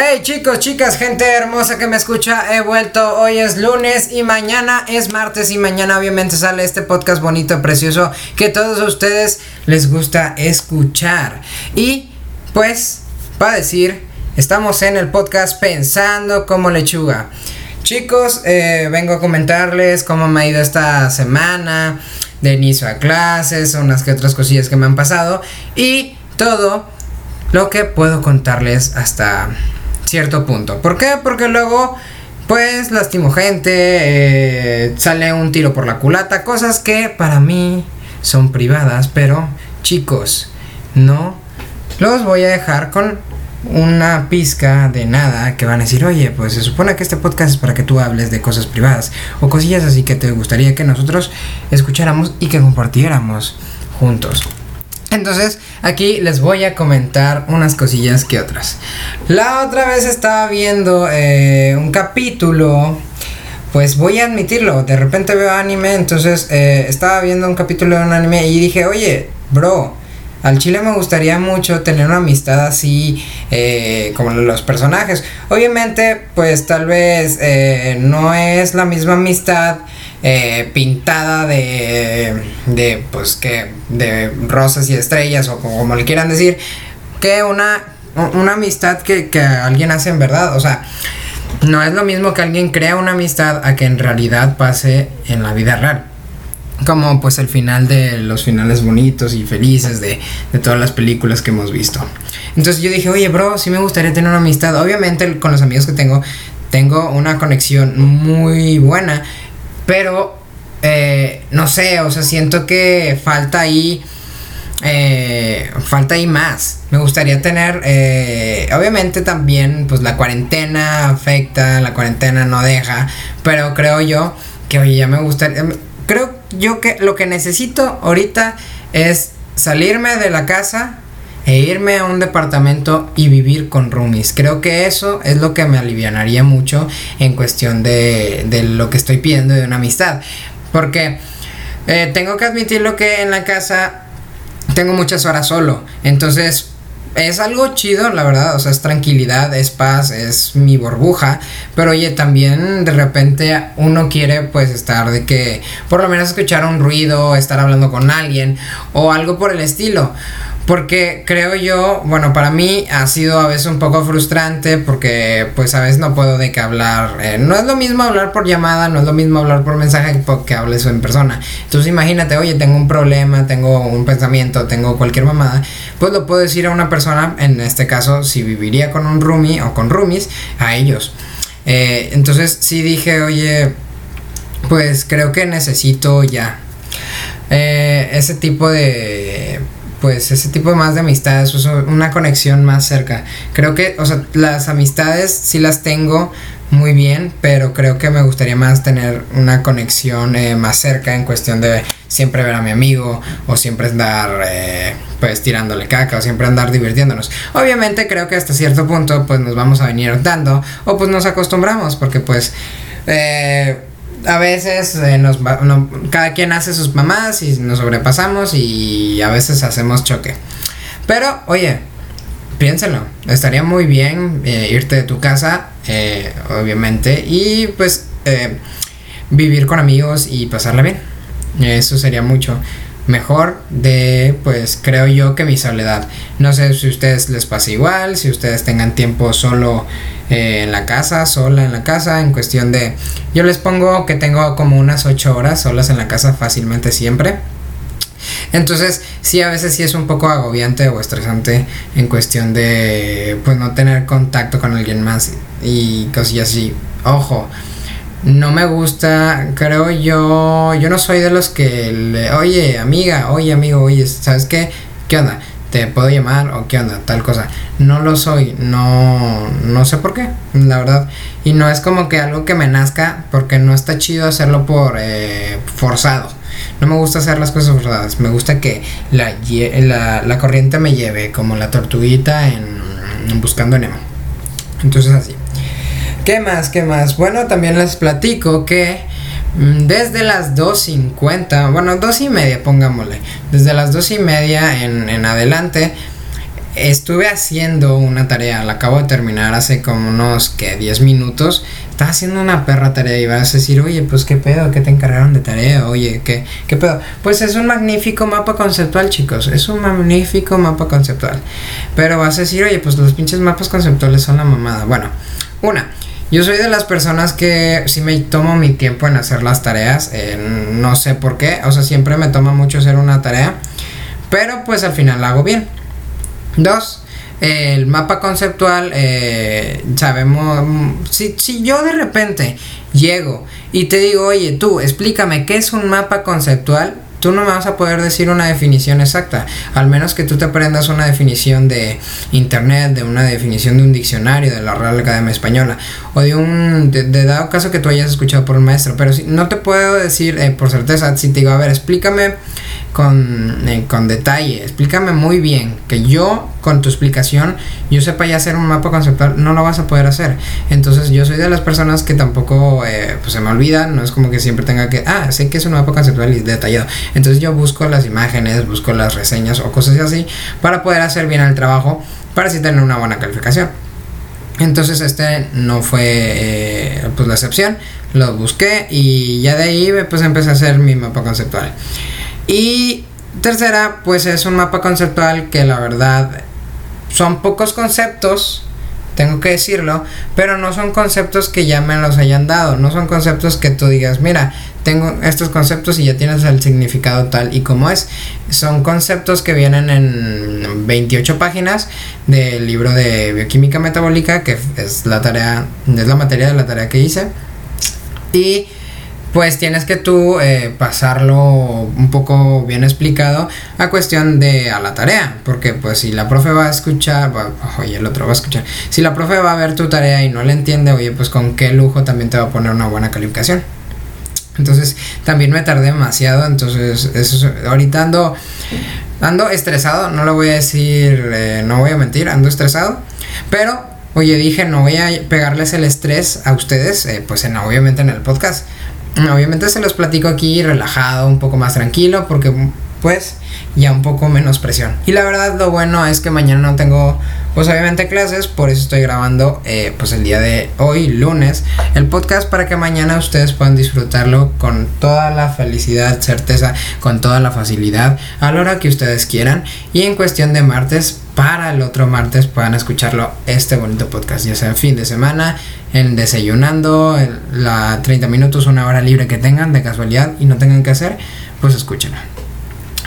Hey chicos, chicas, gente hermosa que me escucha, he vuelto, hoy es lunes y mañana es martes y mañana obviamente sale este podcast bonito, precioso que todos ustedes les gusta escuchar. Y pues, para decir, estamos en el podcast pensando como lechuga. Chicos, eh, vengo a comentarles cómo me ha ido esta semana, de inicio a clases, unas que otras cosillas que me han pasado y todo lo que puedo contarles hasta cierto punto. ¿Por qué? Porque luego, pues, lastimo gente, eh, sale un tiro por la culata, cosas que para mí son privadas, pero chicos, no los voy a dejar con una pizca de nada que van a decir, oye, pues se supone que este podcast es para que tú hables de cosas privadas o cosillas así que te gustaría que nosotros escucháramos y que compartiéramos juntos. Entonces, aquí les voy a comentar unas cosillas que otras. La otra vez estaba viendo eh, un capítulo, pues voy a admitirlo, de repente veo anime, entonces eh, estaba viendo un capítulo de un anime y dije, oye, bro, al chile me gustaría mucho tener una amistad así eh, como los personajes. Obviamente, pues tal vez no es la misma amistad eh, pintada de, de, pues que, de rosas y estrellas o como, le quieran decir, que una, una amistad que, que alguien hace en verdad, o sea, no es lo mismo que alguien crea una amistad a que en realidad pase en la vida real. Como pues el final de los finales bonitos y felices de, de, todas las películas que hemos visto. Entonces yo dije, oye, bro, sí me gustaría tener una amistad. Obviamente con los amigos que tengo, tengo una conexión muy buena. Pero, eh, no sé, o sea, siento que falta ahí... Eh, falta ahí más. Me gustaría tener, eh, obviamente también, pues la cuarentena afecta, la cuarentena no deja, pero creo yo que, oye, ya me gustaría, creo yo que lo que necesito ahorita es salirme de la casa, e irme a un departamento y vivir con roomies. Creo que eso es lo que me alivianaría mucho en cuestión de, de lo que estoy pidiendo de una amistad. Porque eh, tengo que admitir lo que en la casa tengo muchas horas solo. Entonces es algo chido, la verdad, o sea, es tranquilidad, es paz, es mi burbuja, pero oye, también de repente uno quiere pues estar de que por lo menos escuchar un ruido, estar hablando con alguien o algo por el estilo. Porque creo yo, bueno, para mí ha sido a veces un poco frustrante porque pues a veces no puedo de qué hablar. Eh, no es lo mismo hablar por llamada, no es lo mismo hablar por mensaje que hables en persona. Entonces imagínate, oye, tengo un problema, tengo un pensamiento, tengo cualquier mamada, pues lo puedo decir a una persona, en este caso si viviría con un roomie o con roomies, a ellos. Eh, entonces sí dije, oye, pues creo que necesito ya eh, ese tipo de pues ese tipo más de amistades, una conexión más cerca. Creo que, o sea, las amistades sí las tengo muy bien, pero creo que me gustaría más tener una conexión eh, más cerca en cuestión de siempre ver a mi amigo o siempre andar eh, pues tirándole caca o siempre andar divirtiéndonos. Obviamente creo que hasta cierto punto pues nos vamos a venir dando o pues nos acostumbramos porque pues eh, a veces eh, nos cada quien hace sus mamás y nos sobrepasamos y a veces hacemos choque. Pero, oye, piénsalo, estaría muy bien eh, irte de tu casa, eh, obviamente, y pues vivir con amigos y pasarla bien. Eso sería mucho mejor de, pues creo yo que mi soledad. No sé si a ustedes les pasa igual, si ustedes tengan tiempo solo eh, en la casa, sola en la casa, en cuestión de, yo les pongo que tengo como unas 8 horas solas en la casa fácilmente siempre. Entonces, sí, a veces sí es un poco agobiante o estresante en cuestión de, pues, no tener contacto con alguien más y cosillas así. Ojo, no me gusta, creo yo, yo no soy de los que oye amiga, oye amigo, oye, ¿sabes qué? ¿Qué onda? ¿Te puedo llamar o qué onda? Tal cosa. No lo soy, no, no sé por qué, la verdad. Y no es como que algo que me nazca, porque no está chido hacerlo por eh, forzado. No me gusta hacer las cosas forzadas, me gusta que la, la, corriente me lleve, como la tortuguita en, en Buscando Nemo. Entonces así. ¿Qué más? ¿Qué más? Bueno, también les platico que desde las 2.50, bueno, dos y media, pongámosle, desde las dos y media en, en adelante, estuve haciendo una tarea, la acabo de terminar hace como unos que 10 minutos. Estaba haciendo una perra tarea y vas a decir, oye, pues qué pedo, ¿qué te encargaron de tarea? Oye, ¿qué, qué pedo? Pues es un magnífico mapa conceptual, chicos. Es un magnífico mapa conceptual. Pero vas a decir, oye, pues los pinches mapas conceptuales son la mamada. Bueno, una. Yo soy de las personas que si me tomo mi tiempo en hacer las tareas. Eh, no sé por qué. O sea, siempre me toma mucho hacer una tarea. Pero pues al final la hago bien. Dos, el mapa conceptual, eh, sabemos, si, si yo de repente llego y te digo, oye, tú, explícame qué es un mapa conceptual, tú no me vas a poder decir una definición exacta, al menos que tú te aprendas una definición de internet, de una definición de un diccionario de la Real Academia Española, o de un, de, dado caso que tú hayas escuchado por un maestro, pero si, no te puedo decir eh, por certeza, si te digo, a ver, explícame con, eh, con detalle, explícame muy bien, que yo con tu explicación yo sepa ya hacer un mapa conceptual, no lo vas a poder hacer. Entonces yo soy de las personas que tampoco eh, pues se me olvida, no es como que siempre tenga que, ah, sé que es un mapa conceptual y detallado. Entonces yo busco las imágenes, busco las reseñas o cosas así para poder hacer bien el trabajo, para así tener una buena calificación. Entonces este no fue eh, pues la excepción, lo busqué y ya de ahí pues empecé a hacer mi mapa conceptual. Y tercera, pues es un mapa conceptual que la verdad son pocos conceptos, tengo que decirlo, pero no son conceptos que ya me los hayan dado, no son conceptos que tú digas, mira, tengo estos conceptos y ya tienes el significado tal y como es. Son conceptos que vienen en 28 páginas del libro de bioquímica metabólica, que es la tarea, es la materia de la tarea que hice. Y pues tienes que tú eh, pasarlo un poco bien explicado a cuestión de a la tarea, porque pues si la profe va a escuchar, oye, el otro va a escuchar, si la profe va a ver tu tarea y no le entiende, oye, pues con qué lujo también te va a poner una buena calificación. Entonces también me tardé demasiado, entonces eso, ahorita ando, ando estresado, no lo voy a decir, eh, no voy a mentir, ando estresado, pero oye, dije, no voy a pegarles el estrés a ustedes, eh, pues en, obviamente en el podcast Obviamente se los platico aquí relajado, un poco más tranquilo, porque pues ya un poco menos presión. Y la verdad lo bueno es que mañana no tengo pues obviamente clases, por eso estoy grabando eh, pues el día de hoy, lunes, el podcast para que mañana ustedes puedan disfrutarlo con toda la felicidad, certeza, con toda la facilidad, a la hora que ustedes quieran. Y en cuestión de martes, para el otro martes puedan escucharlo este bonito podcast, ya sea en fin de semana, en desayunando, en la 30 minutos, una hora libre que tengan de casualidad y no tengan que hacer, pues escúchenlo.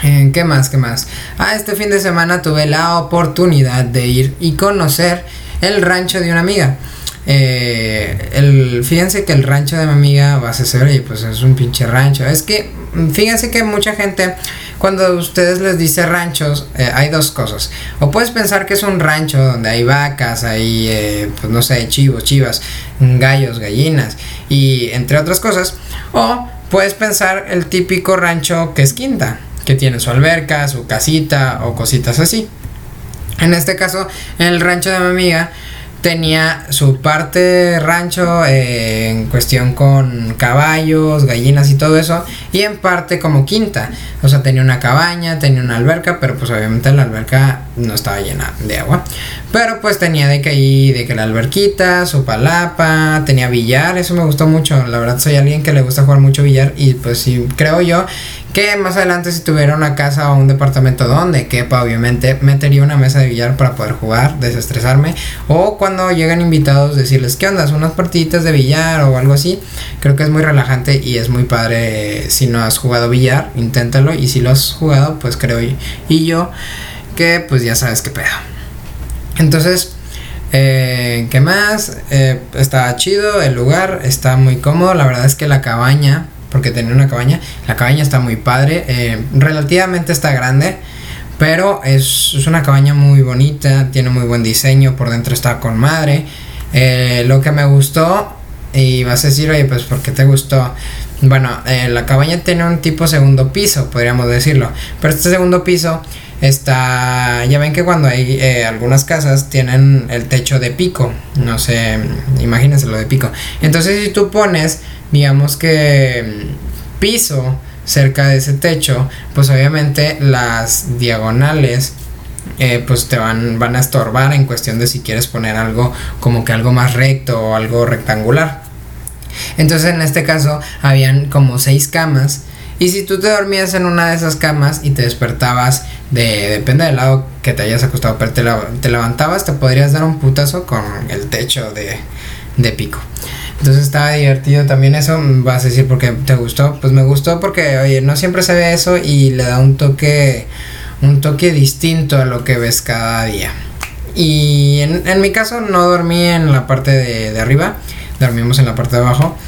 Eh, ¿Qué más? ¿Qué más? Ah, este fin de semana tuve la oportunidad de ir y conocer el rancho de una amiga. Eh, el, fíjense que el rancho de mi amiga va a ser, y pues es un pinche rancho. Es que, fíjense que mucha gente, cuando ustedes les dice ranchos, eh, hay dos cosas. O puedes pensar que es un rancho donde hay vacas, hay, pues no sé, chivos, chivas, gallos, gallinas, y entre otras cosas. O puedes pensar el típico rancho que es quinta que tiene su alberca, su casita o cositas así. En este caso, el rancho de mi amiga tenía su parte rancho eh, en cuestión con caballos, gallinas y todo eso, y en parte como quinta. O sea, tenía una cabaña, tenía una alberca, pero pues obviamente la alberca no estaba llena de agua. Pero pues tenía de que ahí, de que la alberquita, su palapa, tenía billar, eso me gustó mucho. La verdad soy alguien que le gusta jugar mucho billar y pues sí, creo yo que más adelante si tuviera una casa o un departamento donde quepa, obviamente metería una mesa de billar para poder jugar, desestresarme. O cuando llegan invitados decirles, ¿qué onda? Unas partiditas de billar o algo así. Creo que es muy relajante y es muy padre si no has jugado billar, inténtalo. Y si lo has jugado, pues creo y yo que pues ya sabes qué pedo. Entonces, eh, ¿qué más? Eh, está chido el lugar, está muy cómodo. La verdad es que la cabaña porque tenía una cabaña. La cabaña está muy padre, eh, relativamente está grande, pero es, una cabaña muy bonita, tiene muy buen diseño, por dentro está con madre. Eh, lo que me gustó, y vas a decir, oye, pues ¿por qué te gustó? Bueno, eh, la cabaña tiene un tipo segundo piso, podríamos decirlo, pero este segundo piso está, ya ven que cuando hay algunas casas tienen el techo de pico, no sé, imagínense lo de pico. Entonces si tú pones digamos que mm, piso cerca de ese techo, pues obviamente las diagonales eh, pues te van, van a estorbar en cuestión de si quieres poner algo como que algo más recto o algo rectangular. Entonces en este caso habían como seis camas y si tú te dormías en una de esas camas y te despertabas de, depende del lado que te hayas acostado, pero te, levantabas, te podrías dar un putazo con el techo de, de pico. Entonces estaba divertido también eso, vas a decir porque te gustó, pues me gustó porque, oye, no siempre se ve eso y le da un toque, un toque distinto a lo que ves cada día. Y en, en mi caso no dormí en la parte de, de arriba, dormimos en la parte de abajo.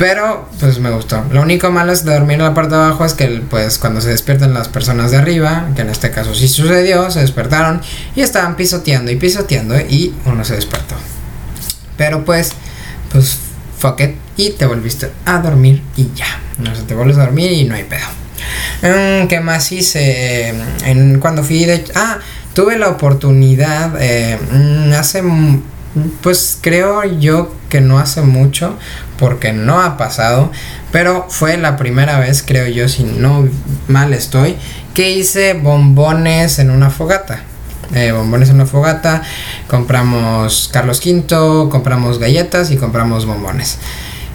Pero pues me gustó. Lo único malo es de dormir en la parte de abajo es que pues cuando se despiertan las personas de arriba, que en este caso sí sucedió, se despertaron y estaban pisoteando y pisoteando y uno se despertó. Pero pues, pues fuck it y te volviste a dormir y ya. No se te vuelves a dormir y no hay pedo. Mm, ¿Qué más hice? Cuando fui de... Ah, tuve la oportunidad eh, mm, hace pues creo yo que no hace mucho porque no ha pasado, pero fue la primera vez, creo yo, si no mal estoy, que hice bombones en una fogata. Eh, bombones en una fogata, compramos Carlos V, compramos galletas y compramos bombones.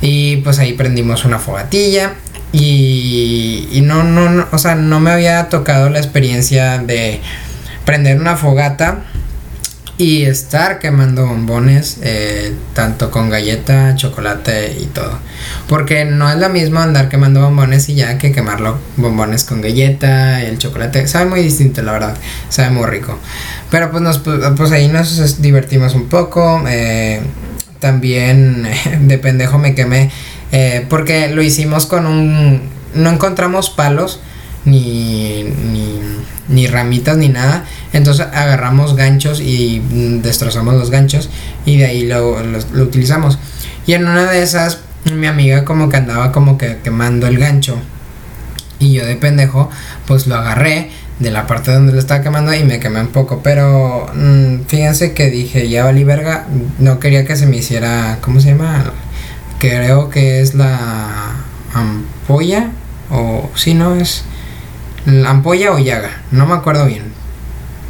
Y pues ahí prendimos una fogatilla y, no, no, o sea, no me había tocado la experiencia de prender una fogata y estar quemando bombones eh, tanto con galleta, chocolate y todo. Porque no es lo mismo andar quemando bombones y ya que quemarlo bombones con galleta, el chocolate. Sabe muy distinto, la verdad. Sabe muy rico. Pero pues, nos, pues ahí nos divertimos un poco. Eh, también de pendejo me quemé. Eh, porque lo hicimos con un... No encontramos palos ni, ni ramitas ni nada entonces agarramos ganchos y mm, destrozamos los ganchos y de ahí lo, utilizamos. Y en una de esas, mi amiga como que andaba como que quemando el gancho. Y yo de pendejo, pues lo agarré de la parte donde lo estaba quemando y me quemé un poco. Pero mm, fíjense que dije, ya valí verga. No quería que se me hiciera, ¿cómo se llama? Creo que es la ampolla. O si no es ampolla o llaga. No me acuerdo bien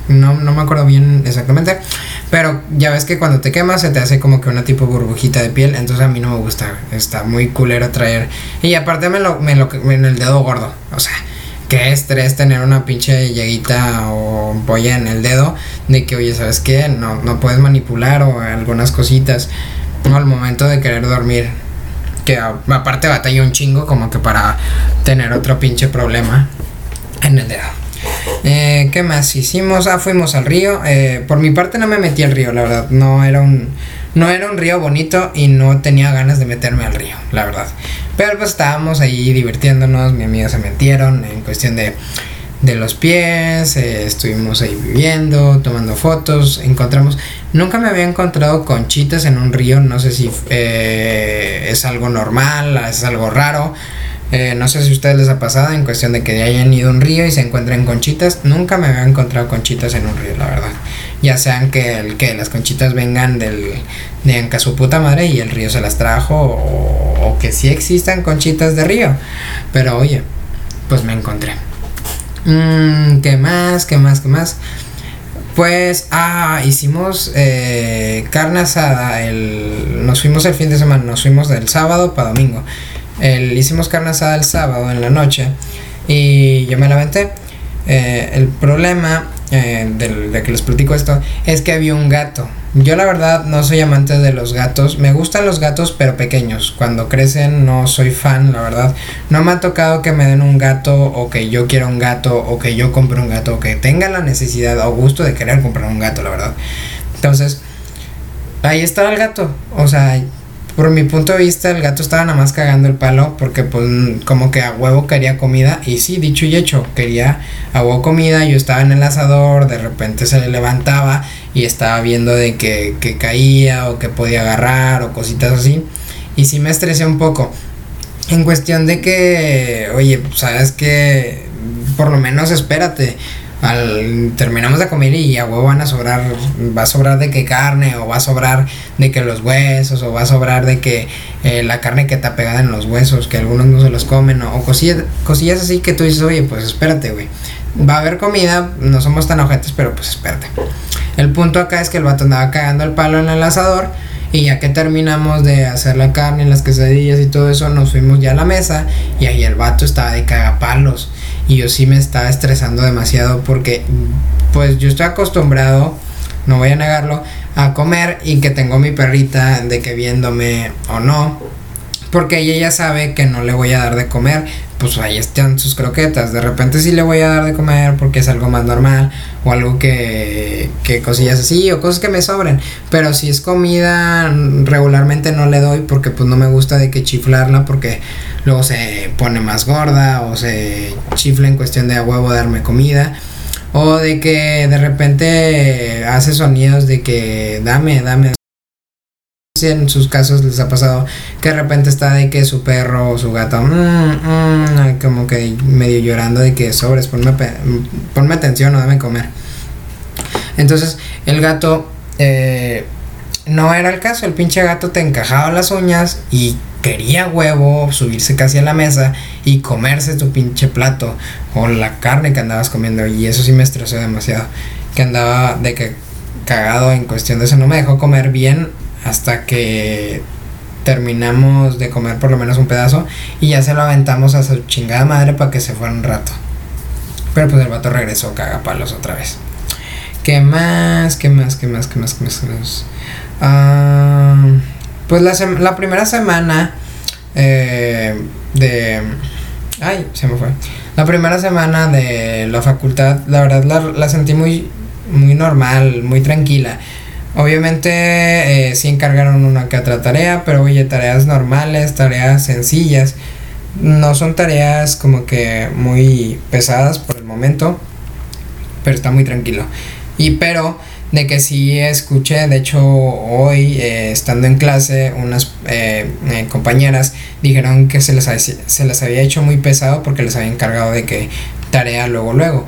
no, no me acuerdo bien exactamente. Pero ya ves que cuando te quemas se te hace como que una tipo burbujita de piel. Entonces a mí no me gusta. Está muy culero traer. Y aparte me lo, me lo en el dedo gordo. O sea, qué estrés tener una pinche llaguita o polla en el dedo. De que, oye, ¿sabes qué? No, no puedes manipular o algunas cositas. No, al momento de querer dormir. Que aparte batalla un chingo como que para tener otro pinche problema en el dedo. Eh, ¿Qué más hicimos? Ah, fuimos al río. Eh, por mi parte no me metí al río, la verdad. No era un, no era un río bonito y no tenía ganas de meterme al río, la verdad. Pero pues estábamos ahí divirtiéndonos, mi amiga se metieron en cuestión de, de los pies, eh, estuvimos ahí viviendo, tomando fotos, encontramos, nunca me había encontrado conchitas en un río, no sé si es algo normal, es algo raro, eh, no sé si a ustedes les ha pasado en cuestión de que hayan ido a un río y se encuentren conchitas. Nunca me había encontrado conchitas en un río, la verdad. Ya sean que, el, que las conchitas vengan del, de Anca su puta madre y el río se las trajo o, que sí existan conchitas de río. Pero oye, pues me encontré. Mm, ¿Qué más? ¿Qué más? ¿Qué más? Pues, ah, hicimos eh, carne asada. El, nos fuimos el fin de semana, nos fuimos del sábado para domingo. El, hicimos carne asada el sábado en la noche y yo me la eh, el problema eh, de, que les platico esto es que había un gato. Yo la verdad no soy amante de los gatos. Me gustan los gatos pero pequeños. Cuando crecen no soy fan, la verdad. No me ha tocado que me den un gato o que yo quiera un gato o que yo compre un gato o que tenga la necesidad o gusto de querer comprar un gato, la verdad. Entonces, ahí estaba el gato. O sea, por mi punto de vista, el gato estaba nada más cagando el palo porque pues como que a huevo quería comida y sí, dicho y hecho, quería a huevo comida, yo estaba en el asador, de repente se le levantaba y estaba viendo de que, que caía o que podía agarrar o cositas así. Y sí me estresé un poco. En cuestión de que, oye, sabes que por lo menos espérate al terminamos de comer y a huevo van a sobrar, va a sobrar de que carne, o va a sobrar de que los huesos, o va a sobrar de que eh, la carne que está pegada en los huesos, que algunos no se los comen, o, cosillas, cosillas así que tú dices, oye, pues espérate, güey. va a haber comida, no somos tan ojetes, pero pues espérate. El punto acá es que el vato andaba cagando el palo en el asador. Y ya que terminamos de hacer la carne, las quesadillas y todo eso, nos fuimos ya a la mesa. Y ahí el vato estaba de cagapalos. Y yo sí me estaba estresando demasiado porque, pues yo estoy acostumbrado, no voy a negarlo, a comer y que tengo mi perrita de que viéndome o no. Porque ella ya sabe que no le voy a dar de comer pues ahí están sus croquetas. De repente sí le voy a dar de comer porque es algo más normal o algo que, que cosillas así o cosas que me sobren. Pero si es comida regularmente no le doy porque pues no me gusta de que chiflarla porque luego se pone más gorda o se chifla en cuestión de a huevo darme comida. O de que de repente hace sonidos de que dame, dame, en sus casos les ha pasado que de repente está de que su perro o su gato mm, mm, como que medio llorando de que sobres ponme, ponme atención o dame comer entonces el gato eh, no era el caso el pinche gato te encajaba las uñas y quería huevo subirse casi a la mesa y comerse tu pinche plato o la carne que andabas comiendo y eso sí me estresó demasiado que andaba de que cagado en cuestión de eso no me dejó comer bien hasta que terminamos de comer por lo menos un pedazo y ya se lo aventamos a su chingada madre para que se fuera un rato. Pero pues el vato regresó cagapalos otra vez. ¿Qué más? ¿Qué más? ¿Qué más? ¿Qué más? ¿Qué más? Ah, pues la, la, primera semana eh, de... Ay, se me fue. La primera semana de la facultad, la verdad la, la sentí muy, muy normal, muy tranquila. Obviamente eh, sí encargaron una que otra tarea, pero oye, tareas normales, tareas sencillas. No son tareas como que muy pesadas por el momento, pero está muy tranquilo. Y pero de que sí escuché, de hecho hoy eh, estando en clase, unas eh, compañeras dijeron que se les, se les había hecho muy pesado porque les había encargado de que tarea luego luego.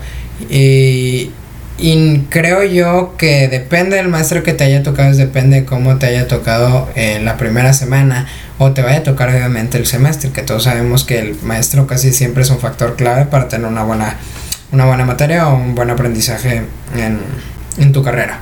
Y, y creo yo que depende del maestro que te haya tocado, depende de cómo te haya tocado en la primera semana o te vaya a tocar obviamente el semestre, que todos sabemos que el maestro casi siempre es un factor clave para tener una buena, una buena materia o un buen aprendizaje en, en tu carrera.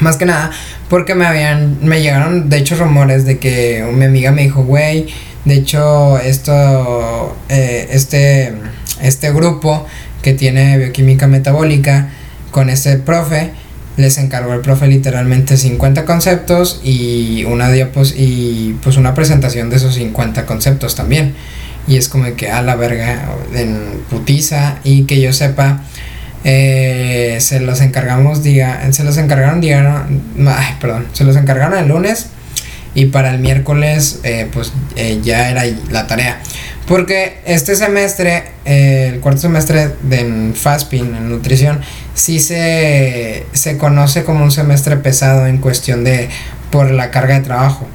Más que nada, porque me habían, me llegaron de hecho rumores de que mi amiga me dijo, güey, de hecho esto, eh, este, este grupo que tiene bioquímica metabólica, con este profe les encargó el profe literalmente 50 conceptos y una diapos y pues una presentación de esos 50 conceptos también. Y es como que a la verga en putiza y que yo sepa eh, se los encargamos día se los encargaron día ay, perdón se los encargaron el lunes y para el miércoles eh, pues eh, ya era la tarea porque este semestre el cuarto semestre de FASPIN en nutrición sí se, se conoce como un semestre pesado en cuestión de por la carga de trabajo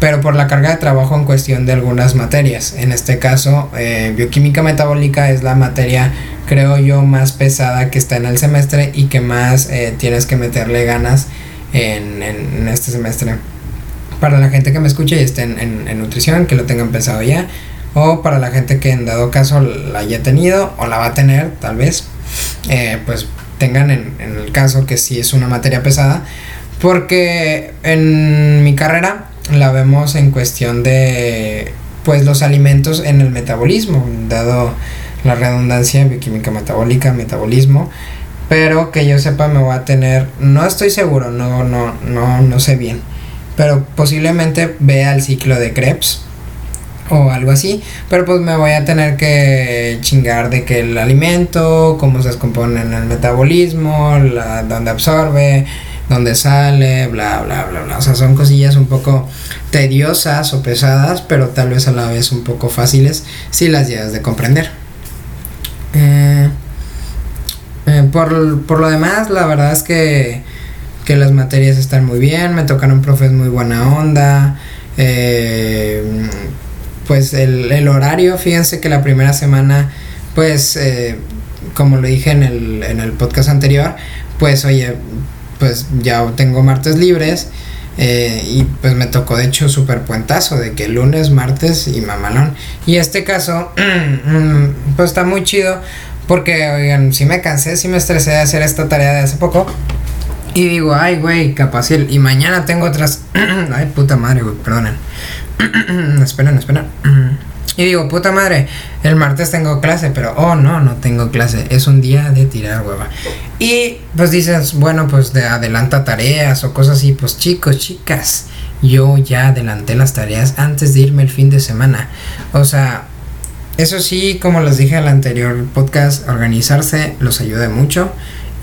pero por la carga de trabajo en cuestión de algunas materias. En este caso, eh, bioquímica metabólica es la materia, creo yo, más pesada que está en el semestre y que más eh, tienes que meterle ganas en, en, este semestre. Para la gente que me escuche y esté en, nutrición, que lo tengan pensado ya, o para la gente que en dado caso la haya tenido o la va a tener, tal vez, eh, pues tengan en, el caso que sí es una materia pesada, porque en mi carrera la vemos en cuestión de pues los alimentos en el metabolismo, dado la redundancia bioquímica metabólica, metabolismo, pero que yo sepa me voy a tener, no estoy seguro, no, no, no, no sé bien, pero posiblemente vea el ciclo de Krebs o algo así, pero pues me voy a tener que chingar de que el alimento, cómo se descompone en el metabolismo, la, dónde absorbe, dónde sale, bla, bla, bla, bla. O sea, son cosillas un poco tediosas o pesadas, pero tal vez a la vez un poco fáciles si las llegas de comprender. Eh, eh, por, por, lo demás, la verdad es que, que las materias están muy bien, me tocaron profes muy buena onda. Eh, pues el, el, horario, fíjense que la primera semana, pues, eh, como lo dije en el, en el podcast anterior, pues oye, pues ya tengo martes libres. Eh, y pues me tocó de hecho súper puentazo de que lunes, martes y mamalón. Y este caso, pues está muy chido Porque, oigan, sí me cansé, sí me estresé de hacer esta tarea de hace poco. Y digo, ay, güey, capaz. Y mañana tengo otras. ay, puta madre, güey, perdonen. esperen, esperen. y digo, puta madre, el martes tengo clase, pero oh no, no tengo clase. Es un día de tirar hueva. Y pues dices, bueno, pues de adelanta tareas o cosas así. Pues chicos, chicas, yo ya adelanté las tareas antes de irme el fin de semana. O sea, eso sí, como les dije el anterior podcast, organizarse los ayuda mucho.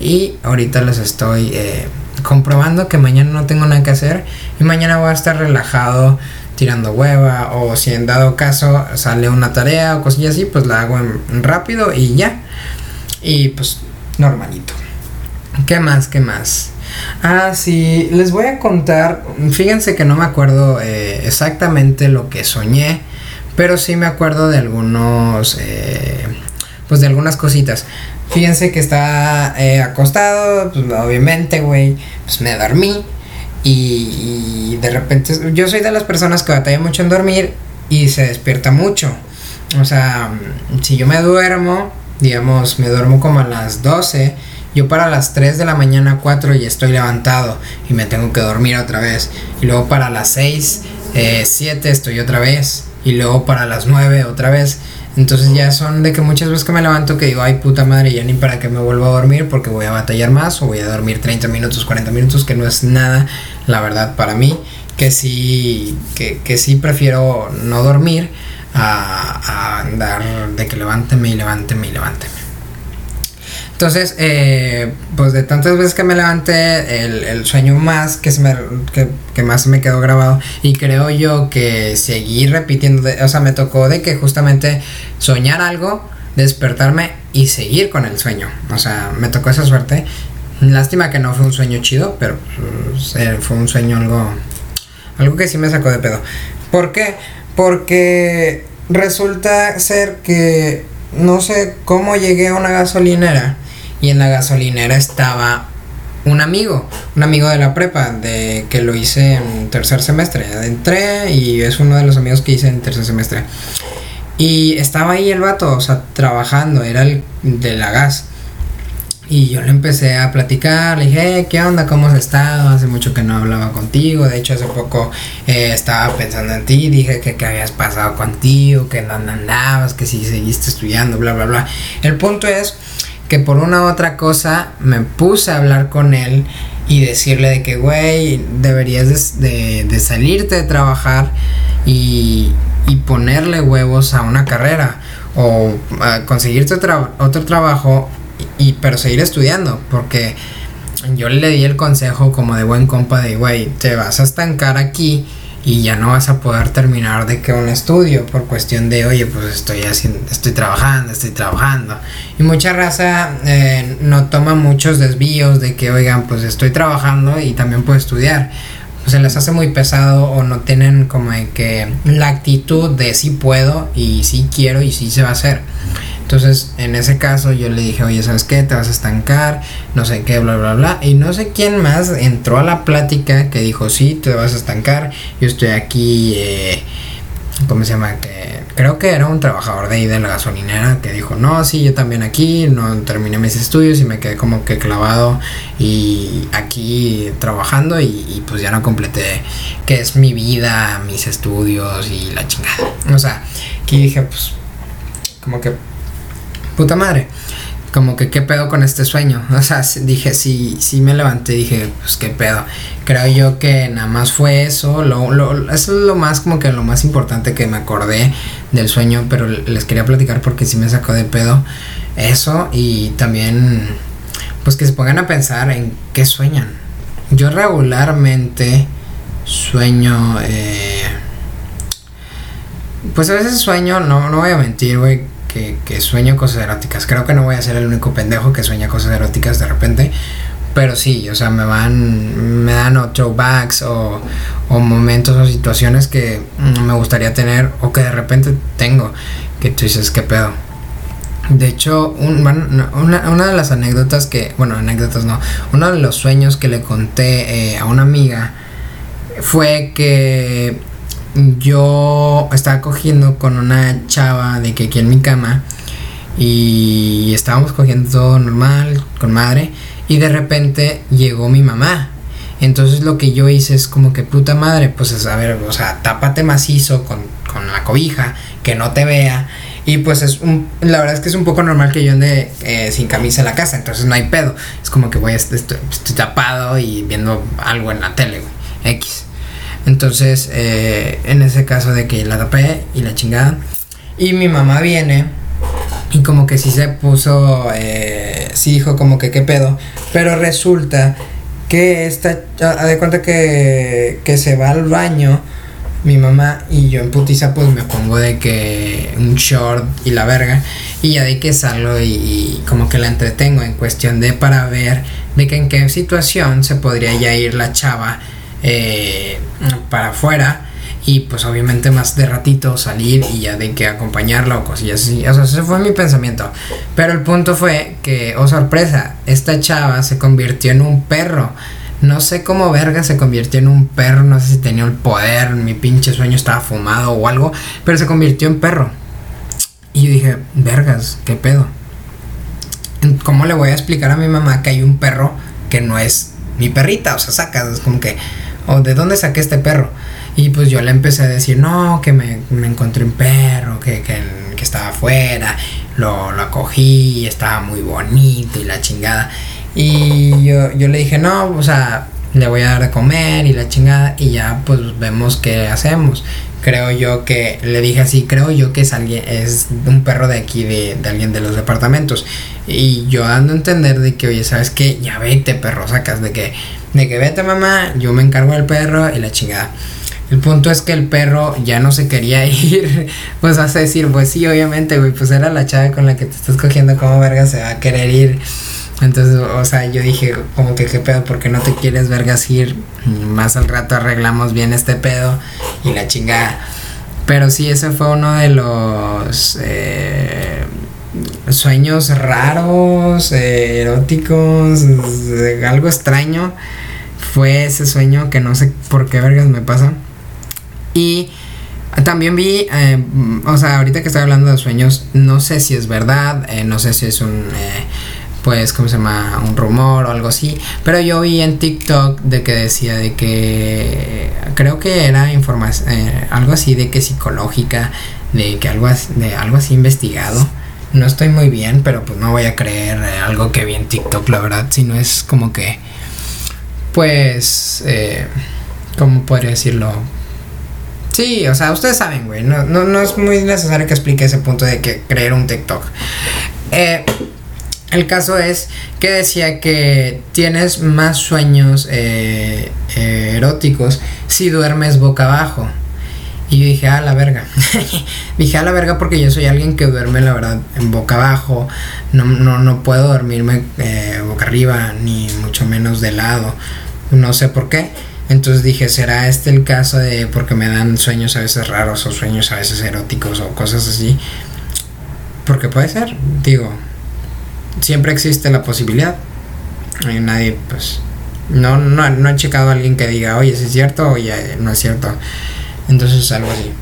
Y ahorita les estoy eh, comprobando que mañana no tengo nada que hacer. Y mañana voy a estar relajado tirando hueva. O si en dado caso sale una tarea o cosilla así, pues la hago en, rápido y ya. Y pues normalito. ¿Qué más? ¿Qué más? Ah, sí, les voy a contar. Fíjense que no me acuerdo eh, exactamente lo que soñé, pero sí me acuerdo de algunos, eh, pues de algunas cositas. Fíjense que está eh, acostado, pues obviamente, güey, pues me dormí y, de repente yo soy de las personas que batalla mucho en dormir y se despierta mucho. O sea, si yo me duermo, digamos, me duermo como a las 12 yo para las 3 de la mañana, 4 y estoy levantado y me tengo que dormir otra vez. Y luego para las 6, 7 eh, estoy otra vez. Y luego para las 9 otra vez. Entonces ya son de que muchas veces que me levanto que digo, ay puta madre, ya ni para que me vuelva a dormir porque voy a batallar más o voy a dormir 30 minutos, 40 minutos, que no es nada, la verdad, para mí. Que sí, que, que sí prefiero no dormir a, a andar de que levánteme y levánteme y levánteme. Entonces, eh, pues de tantas veces que me levanté, el, sueño más que, se me, que, más me quedó grabado y creo yo que seguí repitiendo, o sea, me tocó de que justamente soñar algo, despertarme y seguir con el sueño. O sea, me tocó esa suerte. Lástima que no fue un sueño chido, pero pues, eh, fue un sueño algo, algo que sí me sacó de pedo. ¿Por qué? Porque resulta ser que no sé cómo llegué a una gasolinera y en la gasolinera estaba un amigo, un amigo de la prepa, de que lo hice en tercer semestre. Entré y es uno de los amigos que hice en tercer semestre. Y estaba ahí el vato, o sea, trabajando, era el de la gas. Y yo le empecé a platicar, le dije, ¿qué onda? ¿Cómo has estado? Hace mucho que no hablaba contigo, de hecho hace poco eh, estaba pensando en ti, dije que qué habías pasado contigo, que dónde andabas, que si seguiste estudiando, bla, bla, bla. El punto es que por una u otra cosa me puse a hablar con él y decirle de que, güey, deberías de, salirte de trabajar y, y, ponerle huevos a una carrera o conseguirte otro trabajo y, pero seguir estudiando porque yo le di el consejo como de buen compa de, güey, te vas a estancar aquí y ya no vas a poder terminar de que un estudio por cuestión de oye pues estoy haciendo estoy trabajando estoy trabajando y mucha raza eh, no toma muchos desvíos de que oigan pues estoy trabajando y también puedo estudiar se les hace muy pesado o no tienen como que la actitud de sí puedo y sí quiero y sí se va a hacer entonces, en ese caso yo le dije, oye, ¿sabes qué? Te vas a estancar, no sé qué, bla, bla, bla. Y no sé quién más entró a la plática que dijo, sí, te vas a estancar. Yo estoy aquí, eh, ¿cómo se llama? Que creo que era un trabajador de ahí de la gasolinera que dijo, no, sí, yo también aquí, no terminé mis estudios y me quedé como que clavado y aquí trabajando y, y pues ya no completé qué es mi vida, mis estudios y la chingada. O sea, aquí dije, pues, como que puta madre. Como que qué pedo con este sueño. O sea, dije, sí, sí me levanté y dije, pues qué pedo. Creo yo que nada más fue eso. Lo, lo, eso es lo más como que lo más importante que me acordé del sueño. Pero les quería platicar porque sí me sacó de pedo. Eso y también pues que se pongan a pensar en qué sueñan. Yo regularmente sueño... Eh, pues a veces sueño, no, no voy a mentir, güey que, sueño cosas eróticas. Creo que no voy a ser el único pendejo que sueña cosas eróticas de repente. Pero sí, o sea, me van, me dan o throwbacks o, o momentos o situaciones que me gustaría tener o que de repente tengo. Que tú dices, ¿qué pedo? De hecho, una, una, de las anécdotas que, bueno, anécdotas no, uno de los sueños que le conté eh, a una amiga fue que yo estaba cogiendo con una chava de que aquí en mi cama y estábamos cogiendo todo normal, con madre, y de repente llegó mi mamá. Entonces lo que yo hice es como que puta madre, pues a ver, o sea, tápate macizo con, con la cobija, que no te vea. Y pues es un, la verdad es que es un poco normal que yo ande eh, sin camisa en la casa, entonces no hay pedo. Es como que voy, estoy, estoy tapado y viendo algo en la tele, güey, X. Entonces, eh, en ese caso de que la tapé y la chingada. Y mi mamá viene y como que sí se puso, eh, sí dijo como que qué pedo. Pero resulta que esta, de cuenta que, que se va al baño mi mamá y yo en putiza pues me pongo de que un short y la verga y ya de que salgo y, como que la entretengo en cuestión de para ver de que en qué situación se podría ya ir la chava eh, para afuera y pues obviamente más de ratito salir y ya de que acompañarla o cosillas así. O sea, ese fue mi pensamiento. Pero el punto fue que, oh sorpresa, esta chava se convirtió en un perro. No sé cómo verga se convirtió en un perro, no sé si tenía el poder, mi pinche sueño estaba fumado o algo, pero se convirtió en perro. Y yo dije, vergas, ¿qué pedo? ¿Cómo le voy a explicar a mi mamá que hay un perro que no es mi perrita? O sea, sacas, es como que, ¿o de dónde saqué este perro? Y pues yo le empecé a decir, no, que me, encontré un perro, que, que, que estaba afuera, lo, lo acogí, estaba muy bonito y la chingada. Y yo, yo le dije, no, o sea, le voy a dar de comer y la chingada y ya pues vemos qué hacemos. Creo yo que, le dije así, creo yo que es alguien, es un perro de aquí, de, de alguien de los departamentos. Y yo dando a entender de que, oye, ¿sabes qué? Ya vete, perro, sacas de que, de que vete mamá, yo me encargo del perro y la chingada. El punto es que el perro ya no se quería ir. Pues vas a decir, pues sí, obviamente, güey, pues era la chava con la que te estás cogiendo, como verga se va a querer ir? Entonces, o sea, yo dije, como que qué pedo, porque no te quieres vergas ir. Más al rato arreglamos bien este pedo y la chingada. Pero sí, ese fue uno de los eh, sueños raros, eh, eróticos, algo extraño. Fue ese sueño que no sé por qué vergas me pasa. Y también vi, eh, o sea, ahorita que estoy hablando de sueños, no sé si es verdad, no sé si es un pues, ¿cómo se llama? Un rumor o algo así. Pero yo vi en TikTok de que decía de que creo que era información, eh, algo así de que psicológica, de que algo, de algo así investigado. No estoy muy bien, pero pues no voy a creer eh, algo que vi en TikTok, la verdad, si no es como que, pues, eh, ¿cómo podría decirlo? Sí, o sea, ustedes saben, güey, no, no, no es muy necesario que explique ese punto de que creer un TikTok. Eh, el caso es que decía que tienes más sueños eh, eróticos si duermes boca abajo. Y dije, a la verga. dije, a la verga porque yo soy alguien que duerme, la verdad, en boca abajo. No, no, no puedo dormirme boca arriba, ni mucho menos de lado. No sé por qué. Entonces dije, ¿será este el caso de porque me dan sueños a veces raros o sueños a veces eróticos o cosas así? Porque puede ser, digo, siempre existe la posibilidad. Y nadie, pues, no, no, no he checado a alguien que diga, oye, si es cierto o ya no es cierto. Entonces, algo así.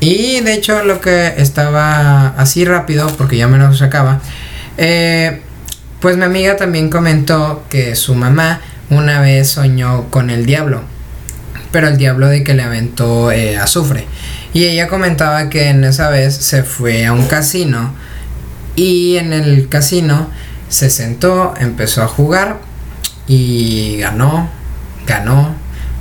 Y de hecho, lo que estaba así rápido, porque ya menos se acaba, eh, pues mi amiga también comentó que su mamá una vez soñó con el diablo, pero el diablo de que le aventó eh, azufre. Y ella comentaba que en esa vez se fue a un casino y en el casino se sentó, empezó a jugar y ganó, ganó,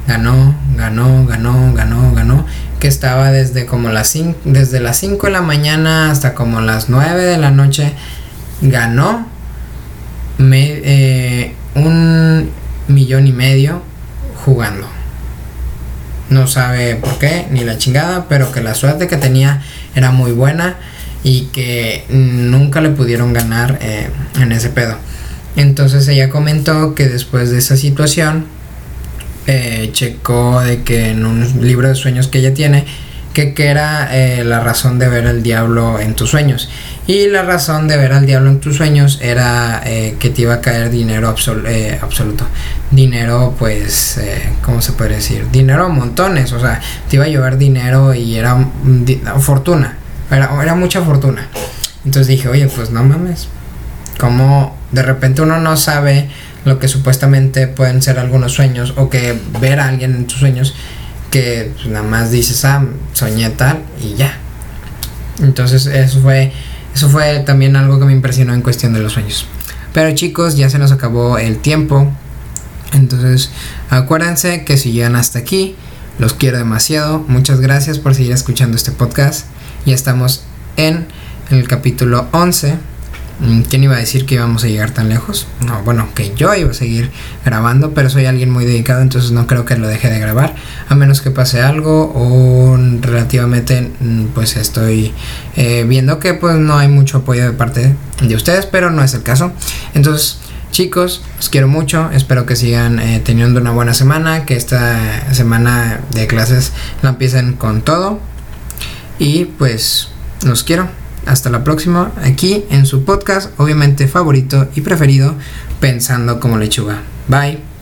ganó, ganó, ganó, ganó, ganó. Que estaba desde como las 5, desde las 5 de la mañana hasta como las 9 de la noche. Ganó eh, un millón y medio jugando. No sabe por qué, ni la chingada, pero que la suerte que tenía era muy buena y que nunca le pudieron ganar eh, en ese pedo. Entonces ella comentó que después de esa situación eh, checó de que en un libro de sueños que ella tiene que, que era eh, la razón de ver al diablo en tus sueños. Y la razón de ver al diablo en tus sueños era que te iba a caer dinero absoluto. Dinero, pues, ¿cómo se puede decir? Dinero a montones. O sea, te iba a llevar dinero y era fortuna era, mucha fortuna. Entonces dije, oye, pues no mames. Como de repente uno no sabe lo que supuestamente pueden ser algunos sueños o que ver a alguien en tus sueños que pues, nada más dices, ah, soñé tal y ya. Entonces eso fue, eso fue también algo que me impresionó en cuestión de los sueños. Pero chicos, ya se nos acabó el tiempo. Entonces acuérdense que si llegan hasta aquí, los quiero demasiado. Muchas gracias por seguir escuchando este podcast. Ya estamos en el capítulo 11 Mm, ¿Quién iba a decir que íbamos a llegar tan lejos? No, bueno, que yo iba a seguir grabando, pero soy alguien muy dedicado, entonces no creo que lo deje de grabar, a menos que pase algo o relativamente mm, pues estoy eh, viendo que pues no hay mucho apoyo de parte de ustedes, pero no es el caso. Entonces, chicos, os quiero mucho, espero que sigan eh, teniendo una buena semana, que esta semana de clases la empiecen con todo y pues los quiero. Hasta la próxima, aquí en su podcast, obviamente favorito y preferido, Pensando como lechuga. Bye.